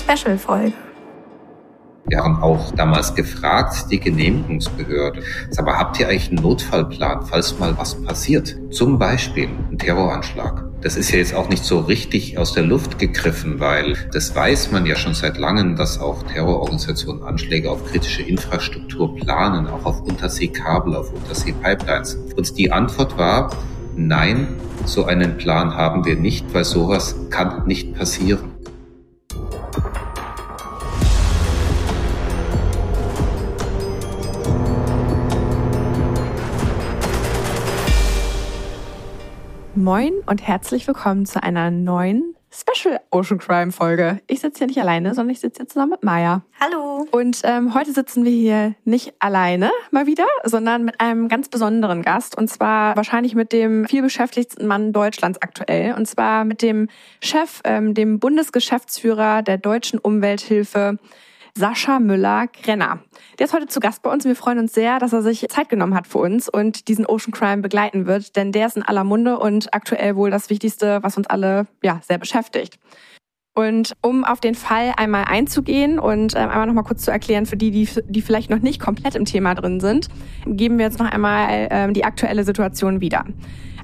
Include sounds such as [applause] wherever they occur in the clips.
Special-Folge. Wir haben auch damals gefragt, die Genehmigungsbehörde, sag mal, habt ihr eigentlich einen Notfallplan, falls mal was passiert? Zum Beispiel ein Terroranschlag. Das ist ja jetzt auch nicht so richtig aus der Luft gegriffen, weil das weiß man ja schon seit langem, dass auch Terrororganisationen Anschläge auf kritische Infrastruktur planen, auch auf Unterseekabel, auf Unterseepipelines. Und die Antwort war, nein, so einen Plan haben wir nicht, weil sowas kann nicht passieren. Moin und herzlich willkommen zu einer neuen Special Ocean Crime Folge. Ich sitze hier nicht alleine, sondern ich sitze hier zusammen mit Maya. Hallo. Und ähm, heute sitzen wir hier nicht alleine mal wieder, sondern mit einem ganz besonderen Gast. Und zwar wahrscheinlich mit dem vielbeschäftigten Mann Deutschlands aktuell. Und zwar mit dem Chef, ähm, dem Bundesgeschäftsführer der Deutschen Umwelthilfe, Sascha Müller-Grenner. Der ist heute zu Gast bei uns und wir freuen uns sehr, dass er sich Zeit genommen hat für uns und diesen Ocean Crime begleiten wird, denn der ist in aller Munde und aktuell wohl das Wichtigste, was uns alle ja, sehr beschäftigt. Und um auf den Fall einmal einzugehen und ähm, einmal noch mal kurz zu erklären für die, die, die vielleicht noch nicht komplett im Thema drin sind, geben wir jetzt noch einmal ähm, die aktuelle Situation wieder.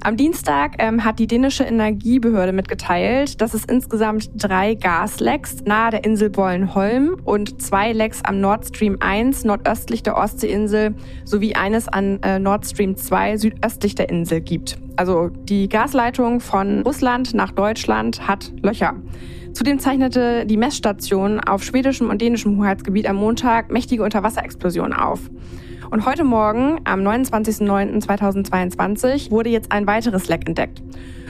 Am Dienstag ähm, hat die dänische Energiebehörde mitgeteilt, dass es insgesamt drei Gaslecks nahe der Insel Bollenholm und zwei Lecks am Nord Stream 1 nordöstlich der Ostseeinsel sowie eines an äh, Nord Stream 2 südöstlich der Insel gibt. Also die Gasleitung von Russland nach Deutschland hat Löcher. Zudem zeichnete die Messstation auf schwedischem und dänischem Hoheitsgebiet am Montag mächtige Unterwasserexplosionen auf. Und heute Morgen, am 29.09.2022, wurde jetzt ein weiteres Leck entdeckt.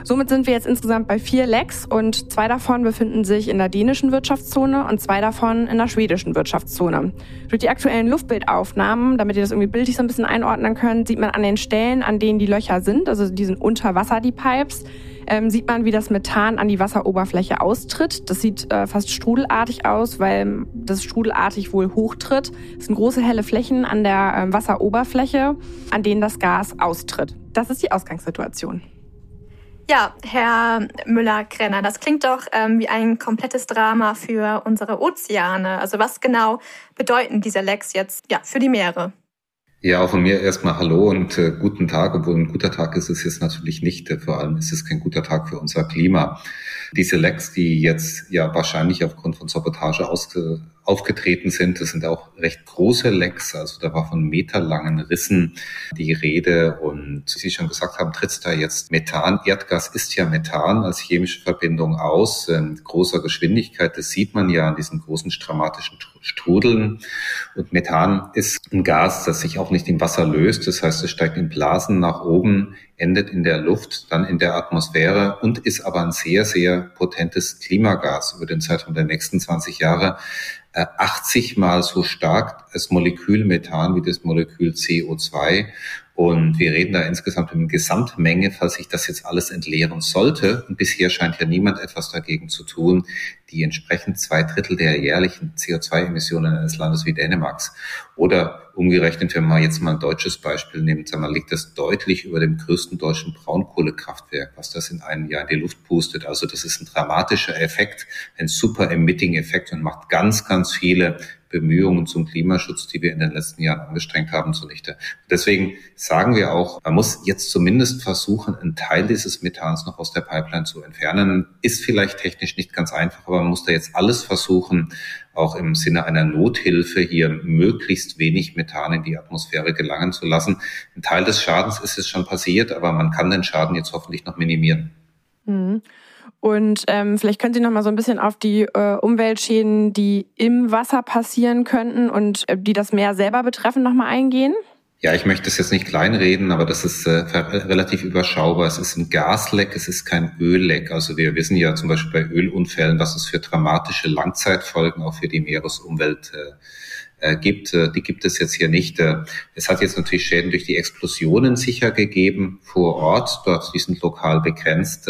Somit sind wir jetzt insgesamt bei vier Lecks und zwei davon befinden sich in der dänischen Wirtschaftszone und zwei davon in der schwedischen Wirtschaftszone. Durch die aktuellen Luftbildaufnahmen, damit ihr das irgendwie bildlich so ein bisschen einordnen könnt, sieht man an den Stellen, an denen die Löcher sind, also die sind unter Wasser, die Pipes, ähm, sieht man, wie das Methan an die Wasseroberfläche austritt. Das sieht äh, fast strudelartig aus, weil das strudelartig wohl hochtritt. Es sind große helle Flächen an der äh, Wasseroberfläche, an denen das Gas austritt. Das ist die Ausgangssituation. Ja, Herr Müller-Krenner, das klingt doch ähm, wie ein komplettes Drama für unsere Ozeane. Also was genau bedeuten diese Lecks jetzt ja, für die Meere? Ja, auch von mir erstmal Hallo und äh, guten Tag, obwohl ein guter Tag ist es jetzt natürlich nicht. Äh, vor allem ist es kein guter Tag für unser Klima. Diese Lecks, die jetzt ja wahrscheinlich aufgrund von Sabotage ausge aufgetreten sind. Das sind auch recht große Lecks, also da war von meterlangen Rissen die Rede. Und wie Sie schon gesagt haben, tritt da jetzt Methan. Erdgas ist ja Methan als chemische Verbindung aus, in großer Geschwindigkeit. Das sieht man ja an diesen großen dramatischen Strudeln. Und Methan ist ein Gas, das sich auch nicht im Wasser löst. Das heißt, es steigt in Blasen nach oben, endet in der Luft, dann in der Atmosphäre und ist aber ein sehr, sehr potentes Klimagas über den Zeitraum der nächsten 20 Jahre 80 äh, mal so stark das Molekül Methan wie das Molekül CO2. Und wir reden da insgesamt über eine Gesamtmenge, falls sich das jetzt alles entleeren sollte. Und bisher scheint ja niemand etwas dagegen zu tun, die entsprechend zwei Drittel der jährlichen CO2-Emissionen eines Landes wie Dänemarks. Oder umgerechnet, wenn man jetzt mal ein deutsches Beispiel nimmt, sagen wir, liegt das deutlich über dem größten deutschen Braunkohlekraftwerk, was das in einem Jahr in die Luft pustet. Also das ist ein dramatischer Effekt, ein super Emitting-Effekt und macht ganz, ganz viele Bemühungen zum Klimaschutz, die wir in den letzten Jahren angestrengt haben, zunichte. Deswegen sagen wir auch, man muss jetzt zumindest versuchen, einen Teil dieses Methans noch aus der Pipeline zu entfernen. Ist vielleicht technisch nicht ganz einfach, aber man muss da jetzt alles versuchen, auch im Sinne einer Nothilfe hier möglichst wenig Methan in die Atmosphäre gelangen zu lassen. Ein Teil des Schadens ist es schon passiert, aber man kann den Schaden jetzt hoffentlich noch minimieren. Mhm. Und ähm, vielleicht können Sie noch mal so ein bisschen auf die äh, Umweltschäden, die im Wasser passieren könnten und äh, die das Meer selber betreffen, noch mal eingehen. Ja, ich möchte es jetzt nicht kleinreden, aber das ist äh, relativ überschaubar. Es ist ein Gasleck, es ist kein Ölleck. Also wir wissen ja zum Beispiel bei Ölunfällen, was es für dramatische Langzeitfolgen auch für die Meeresumwelt äh, äh gibt. Äh, die gibt es jetzt hier nicht. Äh, es hat jetzt natürlich Schäden durch die Explosionen sicher gegeben vor Ort. Dort, die sind lokal begrenzt.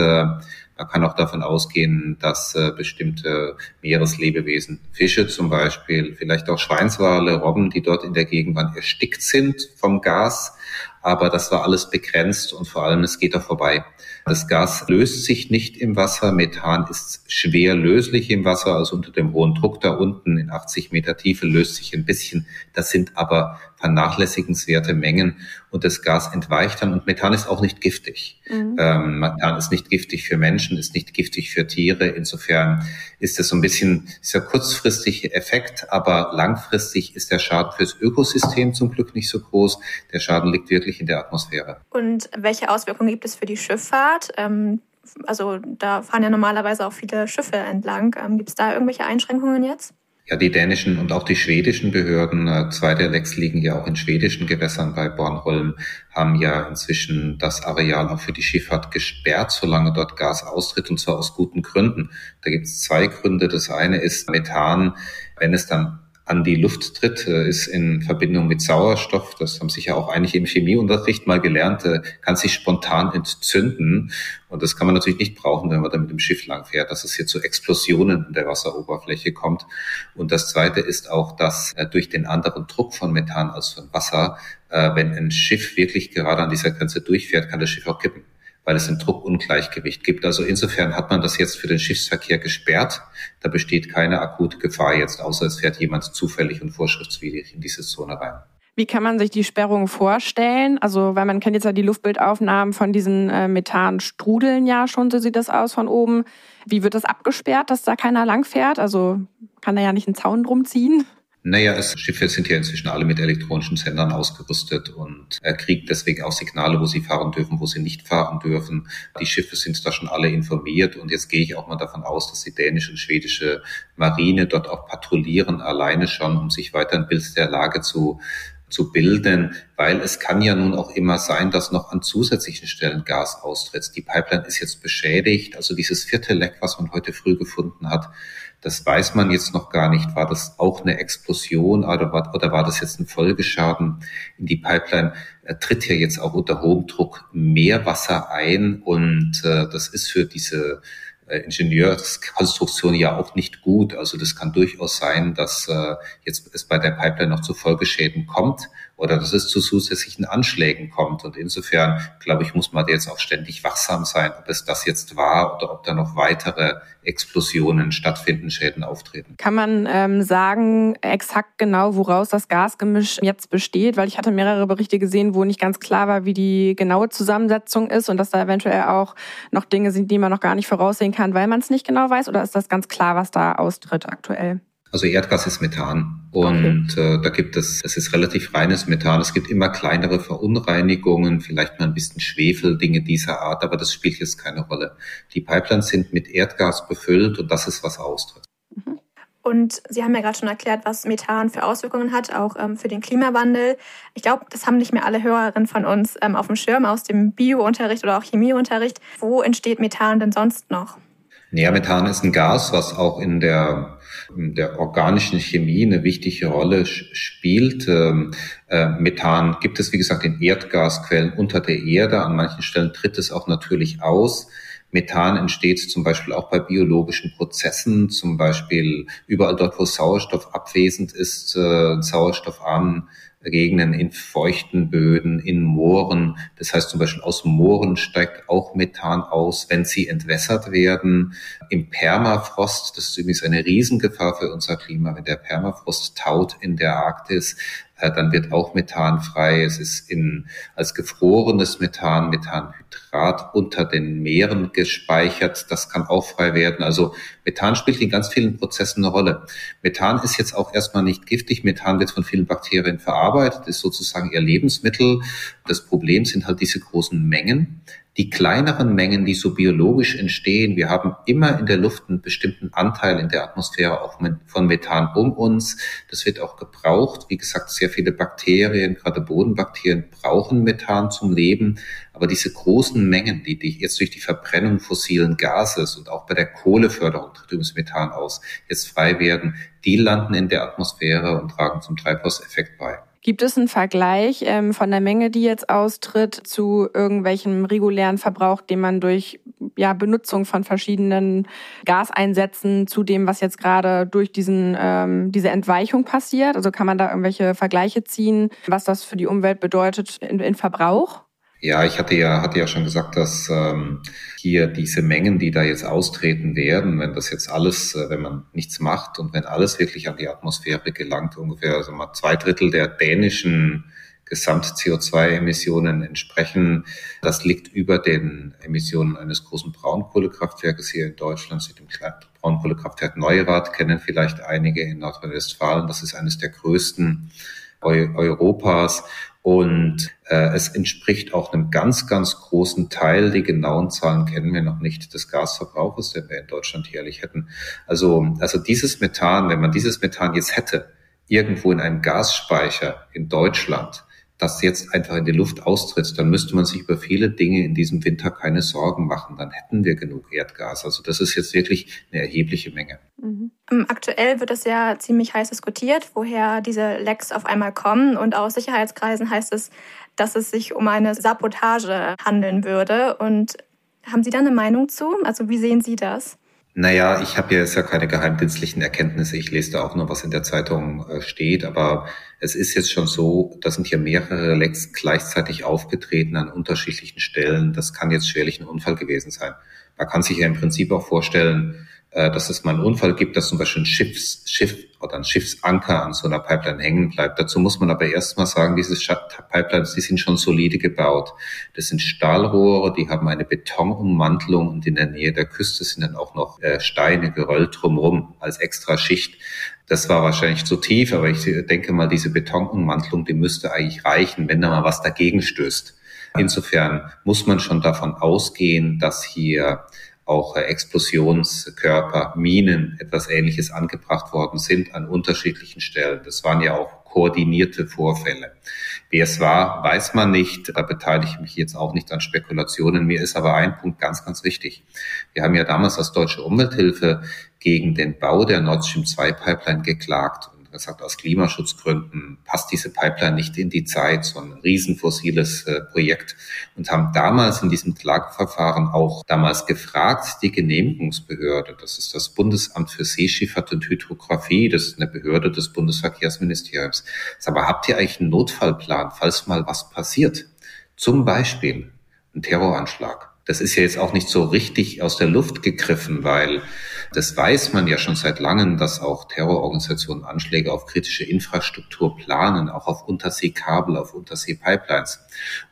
Man kann auch davon ausgehen, dass äh, bestimmte Meereslebewesen, Fische zum Beispiel, vielleicht auch Schweinswale, Robben, die dort in der Gegend waren, erstickt sind vom Gas. Aber das war alles begrenzt und vor allem es geht da vorbei. Das Gas löst sich nicht im Wasser. Methan ist schwer löslich im Wasser, also unter dem hohen Druck da unten in 80 Meter Tiefe löst sich ein bisschen. Das sind aber vernachlässigenswerte Mengen und das Gas entweicht dann. Und Methan ist auch nicht giftig. Mhm. Ähm, Methan ist nicht giftig für Menschen, ist nicht giftig für Tiere. Insofern ist es so ein bisschen, ist ja kurzfristig Effekt, aber langfristig ist der Schaden fürs Ökosystem zum Glück nicht so groß. Der Schaden liegt wirklich in der Atmosphäre. Und welche Auswirkungen gibt es für die Schifffahrt? Ähm also da fahren ja normalerweise auch viele Schiffe entlang. Ähm, Gibt es da irgendwelche Einschränkungen jetzt? Ja, die dänischen und auch die schwedischen Behörden, äh, zwei der Lecks liegen ja auch in schwedischen Gewässern bei Bornholm, haben ja inzwischen das Areal auch für die Schifffahrt gesperrt, solange dort Gas austritt, und zwar aus guten Gründen. Da gibt es zwei Gründe. Das eine ist Methan, wenn es dann an die Luft tritt, äh, ist in Verbindung mit Sauerstoff, das haben sicher auch einige im Chemieunterricht mal gelernt, äh, kann sich spontan entzünden. Und das kann man natürlich nicht brauchen, wenn man da mit dem Schiff langfährt, dass es hier zu Explosionen in der Wasseroberfläche kommt. Und das Zweite ist auch, dass äh, durch den anderen Druck von Methan als von Wasser, wenn ein Schiff wirklich gerade an dieser Grenze durchfährt, kann das Schiff auch kippen weil es ein Druckungleichgewicht gibt. Also insofern hat man das jetzt für den Schiffsverkehr gesperrt. Da besteht keine akute Gefahr jetzt, außer es fährt jemand zufällig und vorschriftswidrig in diese Zone rein. Wie kann man sich die Sperrung vorstellen? Also, weil man kennt jetzt ja die Luftbildaufnahmen von diesen äh, Methanstrudeln ja schon, so sieht das aus von oben. Wie wird das abgesperrt, dass da keiner langfährt? Also kann da ja nicht einen Zaun drum ziehen? Naja, es, Schiffe sind ja inzwischen alle mit elektronischen Sendern ausgerüstet und er kriegt deswegen auch Signale, wo sie fahren dürfen, wo sie nicht fahren dürfen. Die Schiffe sind da schon alle informiert und jetzt gehe ich auch mal davon aus, dass die dänische und schwedische Marine dort auch patrouillieren, alleine schon, um sich weiter ein Bild der Lage zu zu bilden, weil es kann ja nun auch immer sein, dass noch an zusätzlichen Stellen Gas austritt. Die Pipeline ist jetzt beschädigt, also dieses vierte Leck, was man heute früh gefunden hat, das weiß man jetzt noch gar nicht. War das auch eine Explosion oder war, oder war das jetzt ein Folgeschaden in die Pipeline? Tritt ja jetzt auch unter hohem Druck mehr Wasser ein und äh, das ist für diese äh, Ingenieurskonstruktion ja auch nicht gut. Also das kann durchaus sein, dass äh, jetzt es bei der Pipeline noch zu Folgeschäden kommt oder dass es zu zusätzlichen Anschlägen kommt. Und insofern, glaube ich, muss man jetzt auch ständig wachsam sein, ob es das jetzt war oder ob da noch weitere Explosionen stattfinden, Schäden auftreten. Kann man ähm, sagen, exakt genau, woraus das Gasgemisch jetzt besteht? Weil ich hatte mehrere Berichte gesehen, wo nicht ganz klar war, wie die genaue Zusammensetzung ist und dass da eventuell auch noch Dinge sind, die man noch gar nicht voraussehen kann, weil man es nicht genau weiß. Oder ist das ganz klar, was da austritt aktuell? Also Erdgas ist Methan und okay. äh, da gibt es, es ist relativ reines Methan. Es gibt immer kleinere Verunreinigungen, vielleicht mal ein bisschen Schwefel, Dinge dieser Art, aber das spielt jetzt keine Rolle. Die Pipelines sind mit Erdgas befüllt und das ist, was austritt. Mhm. Und Sie haben ja gerade schon erklärt, was Methan für Auswirkungen hat, auch ähm, für den Klimawandel. Ich glaube, das haben nicht mehr alle Hörerinnen von uns ähm, auf dem Schirm aus dem Biounterricht oder auch Chemieunterricht. Wo entsteht Methan denn sonst noch? Nährmethan ist ein Gas, was auch in der, der organischen Chemie eine wichtige Rolle spielt. Ähm, äh, Methan gibt es, wie gesagt, in Erdgasquellen unter der Erde. An manchen Stellen tritt es auch natürlich aus. Methan entsteht zum Beispiel auch bei biologischen Prozessen, zum Beispiel überall dort, wo Sauerstoff abwesend ist, äh, sauerstoffarmen Gegenden, in feuchten Böden, in Mooren. Das heißt zum Beispiel aus Mooren steigt auch Methan aus, wenn sie entwässert werden. Im Permafrost, das ist übrigens eine Riesengefahr für unser Klima, wenn der Permafrost taut in der Arktis, äh, dann wird auch Methan frei. Es ist in, als gefrorenes Methan, Methanhydrat unter den Meeren gespeichert. Das kann auch frei werden. Also Methan spielt in ganz vielen Prozessen eine Rolle. Methan ist jetzt auch erstmal nicht giftig. Methan wird von vielen Bakterien verarbeitet, ist sozusagen ihr Lebensmittel. Das Problem sind halt diese großen Mengen die kleineren Mengen, die so biologisch entstehen, wir haben immer in der Luft einen bestimmten Anteil in der Atmosphäre auch von Methan um uns. Das wird auch gebraucht. Wie gesagt, sehr viele Bakterien, gerade Bodenbakterien, brauchen Methan zum Leben. Aber diese großen Mengen, die, die jetzt durch die Verbrennung fossilen Gases und auch bei der Kohleförderung tritt übrigens Methan aus, jetzt frei werden, die landen in der Atmosphäre und tragen zum Treibhauseffekt bei. Gibt es einen Vergleich ähm, von der Menge, die jetzt austritt, zu irgendwelchem regulären Verbrauch, den man durch ja, Benutzung von verschiedenen Gaseinsätzen zu dem, was jetzt gerade durch diesen, ähm, diese Entweichung passiert? Also kann man da irgendwelche Vergleiche ziehen, was das für die Umwelt bedeutet in, in Verbrauch? Ja, ich hatte ja, hatte ja schon gesagt, dass ähm, hier diese Mengen, die da jetzt austreten werden, wenn das jetzt alles, äh, wenn man nichts macht und wenn alles wirklich an die Atmosphäre gelangt, ungefähr also mal zwei Drittel der dänischen Gesamt-CO2-Emissionen entsprechen. Das liegt über den Emissionen eines großen Braunkohlekraftwerkes hier in Deutschland, dem Braunkohlekraftwerk Neurath kennen vielleicht einige in Nordrhein-Westfalen. Das ist eines der größten Europas. Und äh, es entspricht auch einem ganz, ganz großen Teil, die genauen Zahlen kennen wir noch nicht, des Gasverbrauches, den wir in Deutschland jährlich hätten. Also, also dieses Methan, wenn man dieses Methan jetzt hätte, irgendwo in einem Gasspeicher in Deutschland, das jetzt einfach in die Luft austritt, dann müsste man sich über viele Dinge in diesem Winter keine Sorgen machen. Dann hätten wir genug Erdgas. Also das ist jetzt wirklich eine erhebliche Menge. Mhm. Ähm, aktuell wird es ja ziemlich heiß diskutiert, woher diese Lecks auf einmal kommen. Und aus Sicherheitskreisen heißt es, dass es sich um eine Sabotage handeln würde. Und haben Sie da eine Meinung zu? Also wie sehen Sie das? Naja, ich habe ja jetzt ja keine geheimdienstlichen Erkenntnisse. Ich lese da auch nur, was in der Zeitung äh, steht. Aber es ist jetzt schon so, da sind hier mehrere Lecks gleichzeitig aufgetreten an unterschiedlichen Stellen. Das kann jetzt schwerlich ein Unfall gewesen sein. Man kann sich ja im Prinzip auch vorstellen, dass es mal einen Unfall gibt, dass zum Beispiel ein Schiffs, Schiff oder ein Schiffsanker an so einer Pipeline hängen bleibt. Dazu muss man aber erstmal sagen, diese Pipelines, die sind schon solide gebaut. Das sind Stahlrohre, die haben eine Betonummantelung und in der Nähe der Küste sind dann auch noch äh, Steine gerollt drumherum als extra Schicht. Das war wahrscheinlich zu tief, aber ich denke mal, diese Betonummantelung, die müsste eigentlich reichen, wenn da mal was dagegen stößt. Insofern muss man schon davon ausgehen, dass hier auch äh, Explosionskörper, Minen, etwas Ähnliches angebracht worden sind an unterschiedlichen Stellen. Das waren ja auch koordinierte Vorfälle. Wer es war, weiß man nicht. Da beteilige ich mich jetzt auch nicht an Spekulationen. Mir ist aber ein Punkt ganz, ganz wichtig. Wir haben ja damals als Deutsche Umwelthilfe gegen den Bau der Nord Stream 2 Pipeline geklagt gesagt, aus Klimaschutzgründen passt diese Pipeline nicht in die Zeit, so ein riesenfossiles äh, Projekt und haben damals in diesem Klageverfahren auch damals gefragt, die Genehmigungsbehörde, das ist das Bundesamt für Seeschifffahrt und Hydrographie, das ist eine Behörde des Bundesverkehrsministeriums. Aber habt ihr eigentlich einen Notfallplan, falls mal was passiert? Zum Beispiel ein Terroranschlag. Das ist ja jetzt auch nicht so richtig aus der Luft gegriffen, weil das weiß man ja schon seit langem, dass auch Terrororganisationen Anschläge auf kritische Infrastruktur planen, auch auf Unterseekabel, auf Unterseepipelines.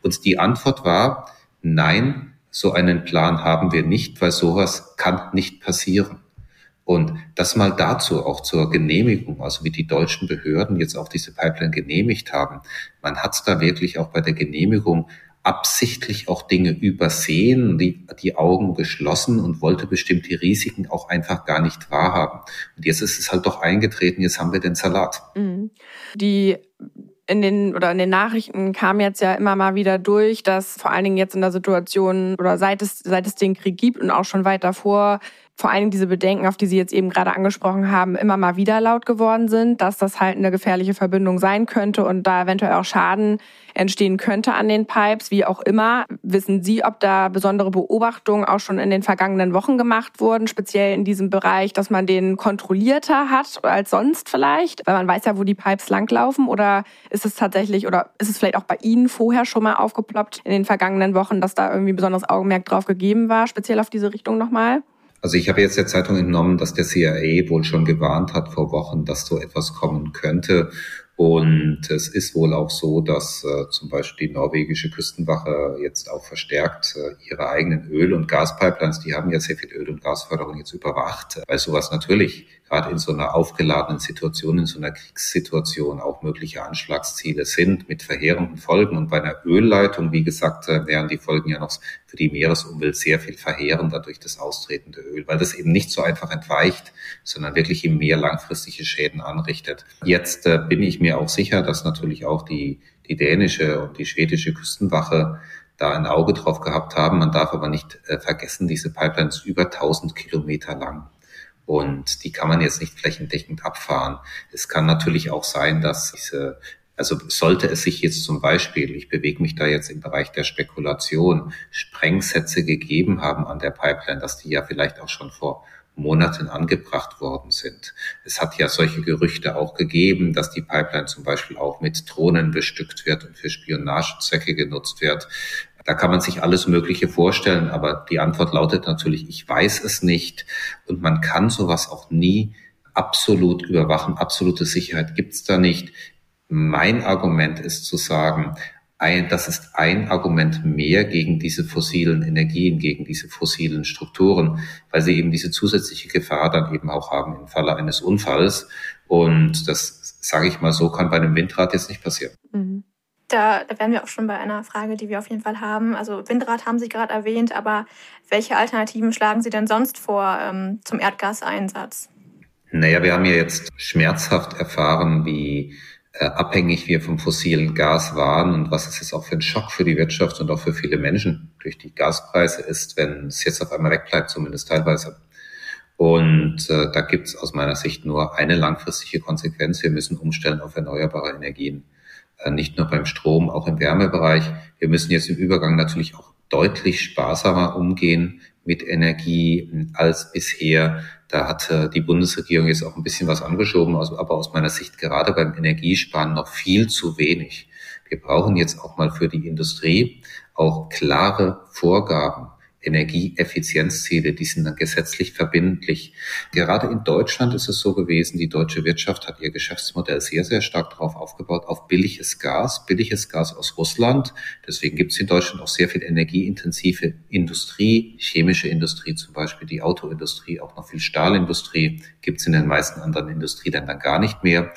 Und die Antwort war, nein, so einen Plan haben wir nicht, weil sowas kann nicht passieren. Und das mal dazu auch zur Genehmigung, also wie die deutschen Behörden jetzt auch diese Pipeline genehmigt haben. Man hat da wirklich auch bei der Genehmigung absichtlich auch Dinge übersehen, die, die Augen geschlossen und wollte bestimmte Risiken auch einfach gar nicht wahrhaben. Und jetzt ist es halt doch eingetreten, jetzt haben wir den Salat. Mhm. Die in den oder in den Nachrichten kam jetzt ja immer mal wieder durch, dass vor allen Dingen jetzt in der Situation oder seit es seit es den Krieg gibt und auch schon weit davor vor allen Dingen diese Bedenken, auf die Sie jetzt eben gerade angesprochen haben, immer mal wieder laut geworden sind, dass das halt eine gefährliche Verbindung sein könnte und da eventuell auch Schaden entstehen könnte an den Pipes, wie auch immer. Wissen Sie, ob da besondere Beobachtungen auch schon in den vergangenen Wochen gemacht wurden, speziell in diesem Bereich, dass man den kontrollierter hat als sonst vielleicht, weil man weiß ja, wo die Pipes langlaufen oder ist es tatsächlich oder ist es vielleicht auch bei Ihnen vorher schon mal aufgeploppt in den vergangenen Wochen, dass da irgendwie besonderes Augenmerk drauf gegeben war, speziell auf diese Richtung nochmal? Also ich habe jetzt der Zeitung entnommen, dass der CIA wohl schon gewarnt hat vor Wochen, dass so etwas kommen könnte. Und es ist wohl auch so, dass äh, zum Beispiel die norwegische Küstenwache jetzt auch verstärkt äh, ihre eigenen Öl- und Gaspipelines, die haben ja sehr viel Öl- und Gasförderung jetzt überwacht, weil sowas natürlich gerade in so einer aufgeladenen Situation, in so einer Kriegssituation auch mögliche Anschlagsziele sind mit verheerenden Folgen. Und bei einer Ölleitung, wie gesagt, äh, wären die Folgen ja noch für die Meeresumwelt sehr viel verheerender durch das austretende Öl, weil das eben nicht so einfach entweicht, sondern wirklich im Meer langfristige Schäden anrichtet. Jetzt äh, bin ich mir auch sicher, dass natürlich auch die, die dänische und die schwedische Küstenwache da ein Auge drauf gehabt haben. Man darf aber nicht äh, vergessen, diese Pipelines über 1000 Kilometer lang. Und die kann man jetzt nicht flächendeckend abfahren. Es kann natürlich auch sein, dass diese also sollte es sich jetzt zum Beispiel, ich bewege mich da jetzt im Bereich der Spekulation, Sprengsätze gegeben haben an der Pipeline, dass die ja vielleicht auch schon vor Monaten angebracht worden sind. Es hat ja solche Gerüchte auch gegeben, dass die Pipeline zum Beispiel auch mit Drohnen bestückt wird und für Spionagezwecke genutzt wird. Da kann man sich alles Mögliche vorstellen, aber die Antwort lautet natürlich, ich weiß es nicht und man kann sowas auch nie absolut überwachen. Absolute Sicherheit gibt's da nicht. Mein Argument ist zu sagen, ein, das ist ein Argument mehr gegen diese fossilen Energien, gegen diese fossilen Strukturen, weil sie eben diese zusätzliche Gefahr dann eben auch haben im Falle eines Unfalls. Und das, sage ich mal so, kann bei einem Windrad jetzt nicht passieren. Mhm. Da, da wären wir auch schon bei einer Frage, die wir auf jeden Fall haben. Also Windrad haben Sie gerade erwähnt, aber welche Alternativen schlagen Sie denn sonst vor ähm, zum Erdgaseinsatz? Naja, wir haben ja jetzt schmerzhaft erfahren, wie äh, abhängig wir vom fossilen Gas waren und was es jetzt auch für ein Schock für die Wirtschaft und auch für viele Menschen durch die Gaspreise ist, wenn es jetzt auf einmal wegbleibt, zumindest teilweise. Und äh, da gibt es aus meiner Sicht nur eine langfristige Konsequenz. Wir müssen umstellen auf erneuerbare Energien. Äh, nicht nur beim Strom, auch im Wärmebereich. Wir müssen jetzt im Übergang natürlich auch deutlich sparsamer umgehen mit Energie als bisher. Da hat äh, die Bundesregierung jetzt auch ein bisschen was angeschoben, aber aus meiner Sicht gerade beim Energiesparen noch viel zu wenig. Wir brauchen jetzt auch mal für die Industrie auch klare Vorgaben Energieeffizienzziele, die sind dann gesetzlich verbindlich. Gerade in Deutschland ist es so gewesen, die deutsche Wirtschaft hat ihr Geschäftsmodell sehr, sehr stark darauf aufgebaut, auf billiges Gas, billiges Gas aus Russland. Deswegen gibt es in Deutschland auch sehr viel energieintensive Industrie, chemische Industrie zum Beispiel, die Autoindustrie, auch noch viel Stahlindustrie, gibt es in den meisten anderen Industrieländern gar nicht mehr.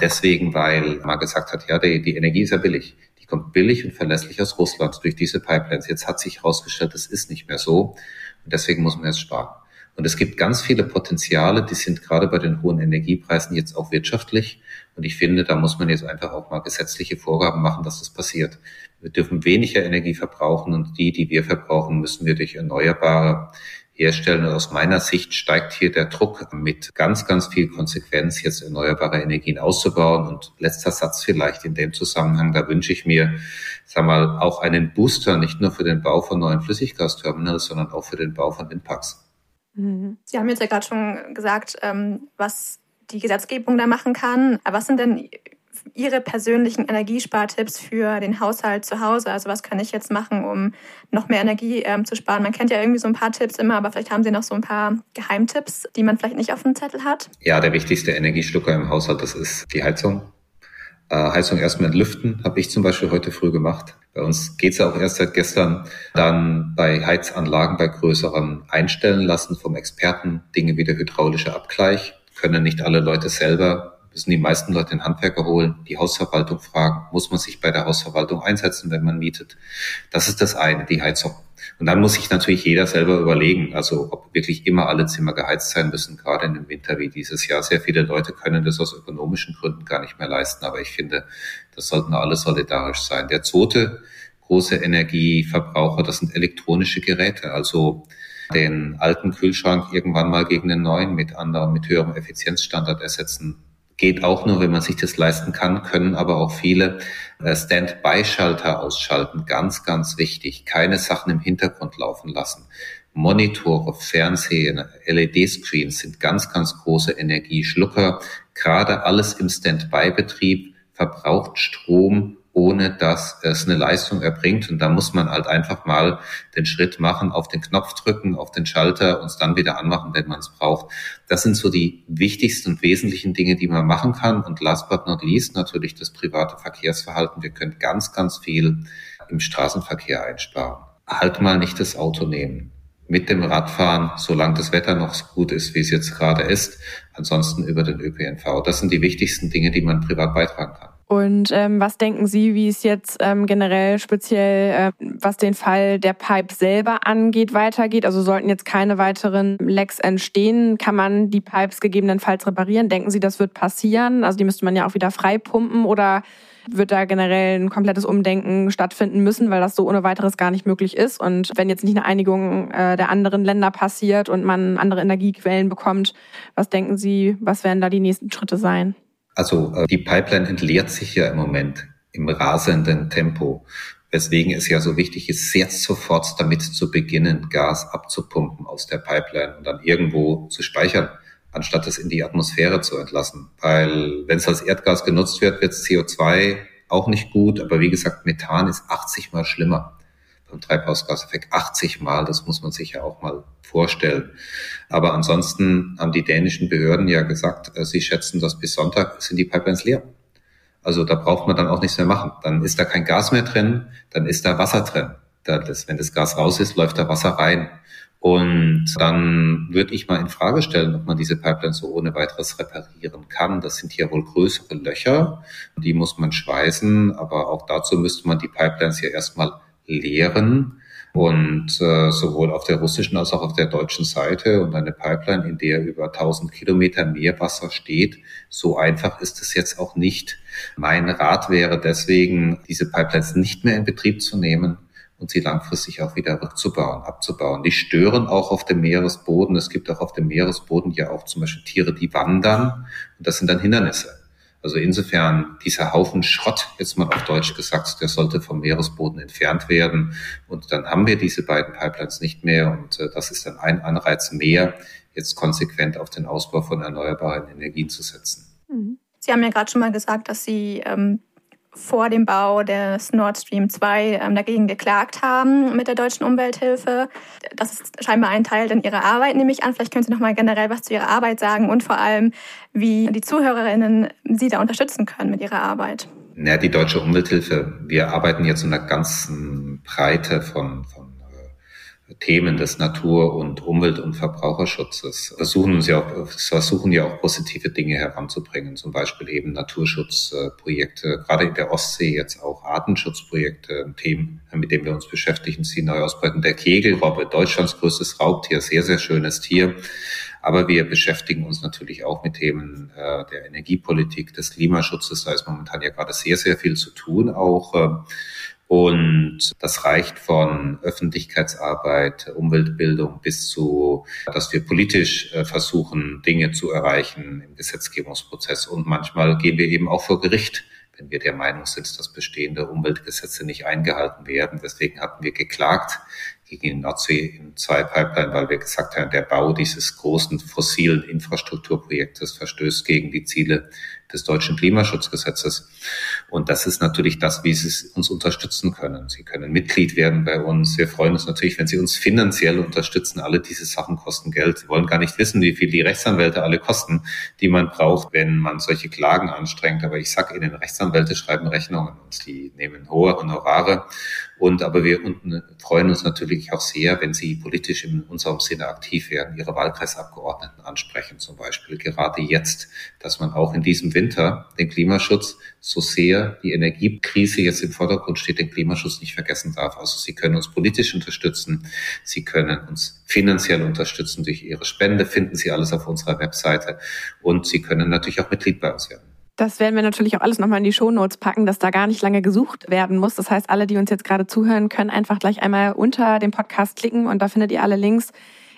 Deswegen, weil man gesagt hat, ja, die, die Energie ist ja billig kommt billig und verlässlich aus Russland durch diese Pipelines. Jetzt hat sich herausgestellt, das ist nicht mehr so. Und deswegen muss man jetzt sparen. Und es gibt ganz viele Potenziale, die sind gerade bei den hohen Energiepreisen jetzt auch wirtschaftlich. Und ich finde, da muss man jetzt einfach auch mal gesetzliche Vorgaben machen, dass das passiert. Wir dürfen weniger Energie verbrauchen und die, die wir verbrauchen, müssen wir durch erneuerbare herstellen. Und aus meiner Sicht steigt hier der Druck mit ganz, ganz viel Konsequenz, jetzt erneuerbare Energien auszubauen. Und letzter Satz vielleicht in dem Zusammenhang, da wünsche ich mir, sag mal, auch einen Booster, nicht nur für den Bau von neuen Flüssiggasterminals, sondern auch für den Bau von Windparks. Mhm. Sie haben jetzt ja gerade schon gesagt, ähm, was die Gesetzgebung da machen kann. Aber was sind denn Ihre persönlichen Energiespartipps für den Haushalt zu Hause? Also was kann ich jetzt machen, um noch mehr Energie ähm, zu sparen? Man kennt ja irgendwie so ein paar Tipps immer, aber vielleicht haben Sie noch so ein paar Geheimtipps, die man vielleicht nicht auf dem Zettel hat. Ja, der wichtigste Energieschlucker im Haushalt, das ist die Heizung. Äh, Heizung erstmal entlüften, habe ich zum Beispiel heute früh gemacht. Bei uns geht's ja auch erst seit gestern. Dann bei Heizanlagen, bei größeren einstellen lassen vom Experten, Dinge wie der hydraulische Abgleich. Können nicht alle Leute selber müssen die meisten Leute den Handwerker holen, die Hausverwaltung fragen, muss man sich bei der Hausverwaltung einsetzen, wenn man mietet. Das ist das eine, die Heizung. Und dann muss sich natürlich jeder selber überlegen, also ob wirklich immer alle Zimmer geheizt sein müssen, gerade in dem Winter wie dieses Jahr. Sehr viele Leute können das aus ökonomischen Gründen gar nicht mehr leisten, aber ich finde, das sollten alle solidarisch sein. Der zweite große Energieverbraucher, das sind elektronische Geräte, also den alten Kühlschrank irgendwann mal gegen den neuen mit anderem, mit höherem Effizienzstandard ersetzen Geht auch nur, wenn man sich das leisten kann, können aber auch viele äh, Stand-by-Schalter ausschalten. Ganz, ganz wichtig. Keine Sachen im Hintergrund laufen lassen. Monitore, Fernsehen, LED-Screens sind ganz, ganz große Energieschlucker. Gerade alles im Stand-by-Betrieb verbraucht Strom ohne dass es eine Leistung erbringt. Und da muss man halt einfach mal den Schritt machen, auf den Knopf drücken, auf den Schalter und es dann wieder anmachen, wenn man es braucht. Das sind so die wichtigsten und wesentlichen Dinge, die man machen kann. Und last but not least natürlich das private Verkehrsverhalten. Wir können ganz, ganz viel im Straßenverkehr einsparen. Halt mal nicht das Auto nehmen mit dem Radfahren, solange das Wetter noch so gut ist, wie es jetzt gerade ist. Ansonsten über den ÖPNV. Das sind die wichtigsten Dinge, die man privat beitragen kann. Und ähm, was denken Sie, wie es jetzt ähm, generell speziell, äh, was den Fall der Pipe selber angeht, weitergeht? Also sollten jetzt keine weiteren Lecks entstehen, kann man die Pipes gegebenenfalls reparieren? Denken Sie, das wird passieren? Also die müsste man ja auch wieder freipumpen oder wird da generell ein komplettes Umdenken stattfinden müssen, weil das so ohne weiteres gar nicht möglich ist. Und wenn jetzt nicht eine Einigung äh, der anderen Länder passiert und man andere Energiequellen bekommt, was denken Sie, was werden da die nächsten Schritte sein? Also äh, die Pipeline entleert sich ja im Moment im rasenden Tempo, weswegen es ja so wichtig ist, jetzt sofort damit zu beginnen, Gas abzupumpen aus der Pipeline und dann irgendwo zu speichern, anstatt es in die Atmosphäre zu entlassen. Weil wenn es als Erdgas genutzt wird, wird CO2 auch nicht gut, aber wie gesagt, Methan ist 80 mal schlimmer beim Treibhausgaseffekt 80 Mal. Das muss man sich ja auch mal vorstellen. Aber ansonsten haben die dänischen Behörden ja gesagt, äh, sie schätzen, dass bis Sonntag sind die Pipelines leer. Also da braucht man dann auch nichts mehr machen. Dann ist da kein Gas mehr drin, dann ist da Wasser drin. Das, wenn das Gas raus ist, läuft da Wasser rein. Und dann würde ich mal in Frage stellen, ob man diese Pipeline so ohne weiteres reparieren kann. Das sind ja wohl größere Löcher, die muss man schweißen, aber auch dazu müsste man die Pipelines ja erstmal leeren. Und äh, sowohl auf der russischen als auch auf der deutschen Seite und eine Pipeline, in der über 1000 Kilometer Meerwasser steht, so einfach ist es jetzt auch nicht. Mein Rat wäre deswegen, diese Pipelines nicht mehr in Betrieb zu nehmen, und sie langfristig auch wieder rückzubauen, abzubauen. Die stören auch auf dem Meeresboden. Es gibt auch auf dem Meeresboden ja auch zum Beispiel Tiere, die wandern. Und das sind dann Hindernisse. Also insofern, dieser Haufen Schrott, jetzt mal auf Deutsch gesagt, der sollte vom Meeresboden entfernt werden. Und dann haben wir diese beiden Pipelines nicht mehr. Und äh, das ist dann ein Anreiz mehr, jetzt konsequent auf den Ausbau von erneuerbaren Energien zu setzen. Mhm. Sie haben ja gerade schon mal gesagt, dass Sie ähm, vor dem Bau des Nord Stream 2 ähm, dagegen geklagt haben mit der deutschen Umwelthilfe. Das ist scheinbar ein Teil in Ihrer Arbeit, nehme ich an. Vielleicht können Sie noch mal generell was zu Ihrer Arbeit sagen und vor allem, wie die Zuhörerinnen Sie da unterstützen können mit Ihrer Arbeit. Ja, die deutsche Umwelthilfe. Wir arbeiten jetzt in einer ganzen Breite von, von Themen des Natur- und Umwelt- und Verbraucherschutzes versuchen uns ja auch, versuchen ja auch positive Dinge heranzubringen, zum Beispiel eben Naturschutzprojekte, gerade in der Ostsee jetzt auch Artenschutzprojekte, Themen, mit denen wir uns beschäftigen, sie neu ausbreiten. Der Kegelrobbe, Deutschlands größtes Raubtier, sehr, sehr schönes Tier. Aber wir beschäftigen uns natürlich auch mit Themen äh, der Energiepolitik, des Klimaschutzes. Da ist momentan ja gerade sehr, sehr viel zu tun, auch äh, und das reicht von Öffentlichkeitsarbeit, Umweltbildung bis zu, dass wir politisch äh, versuchen, Dinge zu erreichen im Gesetzgebungsprozess. Und manchmal gehen wir eben auch vor Gericht, wenn wir der Meinung sind, dass bestehende Umweltgesetze nicht eingehalten werden. Deswegen hatten wir geklagt gegen die Nordsee 2 Pipeline, weil wir gesagt haben, der Bau dieses großen fossilen Infrastrukturprojektes verstößt gegen die Ziele des deutschen Klimaschutzgesetzes. Und das ist natürlich das, wie Sie uns unterstützen können. Sie können Mitglied werden bei uns. Wir freuen uns natürlich, wenn Sie uns finanziell unterstützen. Alle diese Sachen kosten Geld. Sie wollen gar nicht wissen, wie viel die Rechtsanwälte alle kosten, die man braucht, wenn man solche Klagen anstrengt. Aber ich sage Ihnen, Rechtsanwälte schreiben Rechnungen und die nehmen hohe Honorare. Und aber wir freuen uns natürlich auch sehr, wenn Sie politisch in unserem Sinne aktiv werden, Ihre Wahlkreisabgeordneten ansprechen, zum Beispiel gerade jetzt, dass man auch in diesem Winter den Klimaschutz, so sehr die Energiekrise jetzt im Vordergrund steht, den Klimaschutz nicht vergessen darf. Also Sie können uns politisch unterstützen, Sie können uns finanziell unterstützen durch Ihre Spende, finden Sie alles auf unserer Webseite und Sie können natürlich auch Mitglied bei uns werden. Das werden wir natürlich auch alles nochmal in die Shownotes packen, dass da gar nicht lange gesucht werden muss. Das heißt, alle, die uns jetzt gerade zuhören, können einfach gleich einmal unter dem Podcast klicken und da findet ihr alle Links,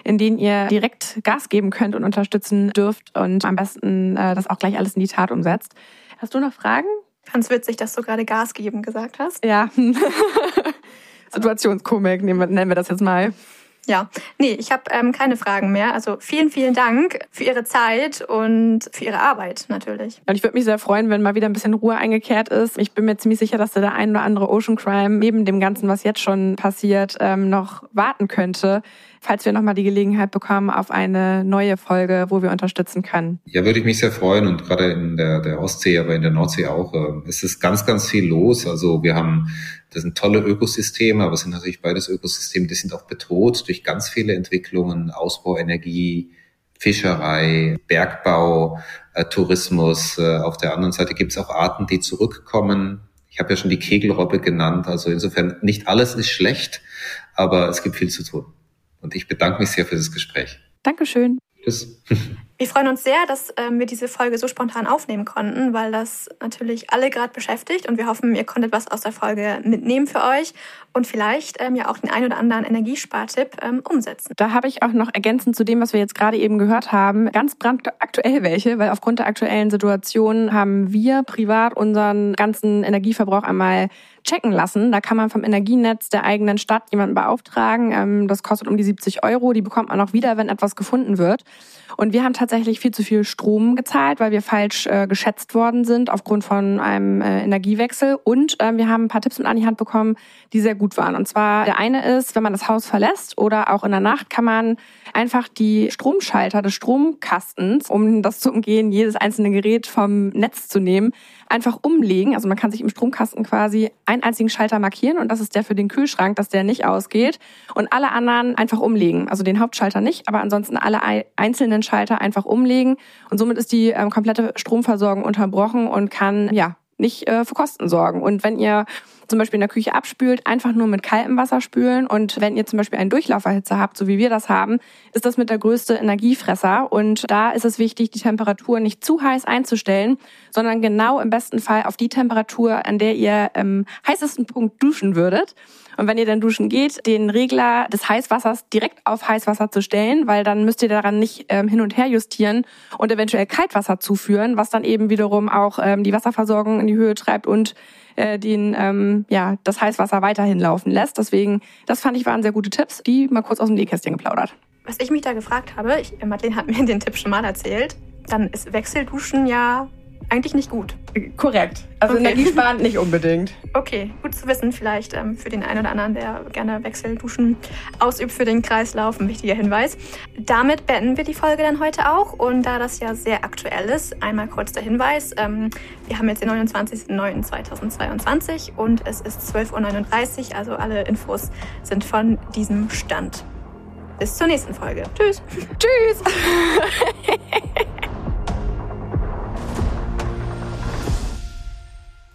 in denen ihr direkt Gas geben könnt und unterstützen dürft und am besten äh, das auch gleich alles in die Tat umsetzt. Hast du noch Fragen? Ganz witzig, dass du gerade Gas geben gesagt hast. Ja. [laughs] Situationskomik nennen wir das jetzt mal. Ja, nee, ich habe ähm, keine Fragen mehr. Also vielen, vielen Dank für Ihre Zeit und für Ihre Arbeit natürlich. Und ich würde mich sehr freuen, wenn mal wieder ein bisschen Ruhe eingekehrt ist. Ich bin mir ziemlich sicher, dass da der ein oder andere Ocean Crime neben dem Ganzen, was jetzt schon passiert, ähm, noch warten könnte, falls wir nochmal die Gelegenheit bekommen auf eine neue Folge, wo wir unterstützen können. Ja, würde ich mich sehr freuen und gerade in der, der Ostsee, aber in der Nordsee auch. Äh, es ist ganz, ganz viel los. Also wir haben das sind tolle Ökosysteme, aber es sind natürlich beides Ökosysteme, die sind auch bedroht durch ganz viele Entwicklungen, Ausbau, Energie, Fischerei, Bergbau, äh, Tourismus. Äh, auf der anderen Seite gibt es auch Arten, die zurückkommen. Ich habe ja schon die Kegelrobbe genannt. Also insofern nicht alles ist schlecht, aber es gibt viel zu tun. Und ich bedanke mich sehr für das Gespräch. Dankeschön. Tschüss. [laughs] Wir freuen uns sehr, dass ähm, wir diese Folge so spontan aufnehmen konnten, weil das natürlich alle gerade beschäftigt und wir hoffen, ihr konntet was aus der Folge mitnehmen für euch und vielleicht ähm, ja auch den ein oder anderen Energiespartipp ähm, umsetzen. Da habe ich auch noch ergänzend zu dem, was wir jetzt gerade eben gehört haben, ganz brandaktuell welche, weil aufgrund der aktuellen Situation haben wir privat unseren ganzen Energieverbrauch einmal checken lassen. Da kann man vom Energienetz der eigenen Stadt jemanden beauftragen. Ähm, das kostet um die 70 Euro. Die bekommt man auch wieder, wenn etwas gefunden wird. Und wir haben tatsächlich viel zu viel Strom gezahlt, weil wir falsch äh, geschätzt worden sind aufgrund von einem äh, Energiewechsel. Und äh, wir haben ein paar Tipps mit an die Hand bekommen, die sehr gut waren. Und zwar der eine ist, wenn man das Haus verlässt oder auch in der Nacht, kann man einfach die Stromschalter des Stromkastens, um das zu umgehen, jedes einzelne Gerät vom Netz zu nehmen, einfach umlegen. Also man kann sich im Stromkasten quasi einen einzigen Schalter markieren und das ist der für den Kühlschrank, dass der nicht ausgeht und alle anderen einfach umlegen. Also den Hauptschalter nicht, aber ansonsten alle einzelnen Schalter einfach umlegen und somit ist die ähm, komplette Stromversorgung unterbrochen und kann ja nicht äh, für Kosten sorgen. Und wenn ihr zum Beispiel in der Küche abspült, einfach nur mit kaltem Wasser spülen. Und wenn ihr zum Beispiel einen Durchlauferhitzer habt, so wie wir das haben, ist das mit der größte Energiefresser. Und da ist es wichtig, die Temperatur nicht zu heiß einzustellen, sondern genau im besten Fall auf die Temperatur, an der ihr im heißesten Punkt duschen würdet. Und wenn ihr dann duschen geht, den Regler des Heißwassers direkt auf Heißwasser zu stellen, weil dann müsst ihr daran nicht ähm, hin und her justieren und eventuell Kaltwasser zuführen, was dann eben wiederum auch ähm, die Wasserversorgung in die Höhe treibt und äh, den, ja, das Heißwasser weiterhin laufen lässt. Deswegen, das fand ich waren sehr gute Tipps, die mal kurz aus dem Nähkästchen geplaudert. Was ich mich da gefragt habe, ich, Madeleine hat [laughs] mir den Tipp schon mal erzählt, dann ist Wechselduschen ja eigentlich nicht gut. Korrekt. Also okay. energiesparend [laughs] nicht unbedingt. Okay, gut zu wissen. Vielleicht ähm, für den einen oder anderen, der gerne Wechselduschen ausübt für den Kreislauf, ein wichtiger Hinweis. Damit beenden wir die Folge dann heute auch. Und da das ja sehr aktuell ist, einmal kurz der Hinweis. Ähm, wir haben jetzt den 29.09.2022 und es ist 12.39 Uhr. Also alle Infos sind von diesem Stand. Bis zur nächsten Folge. Tschüss. Tschüss. [laughs]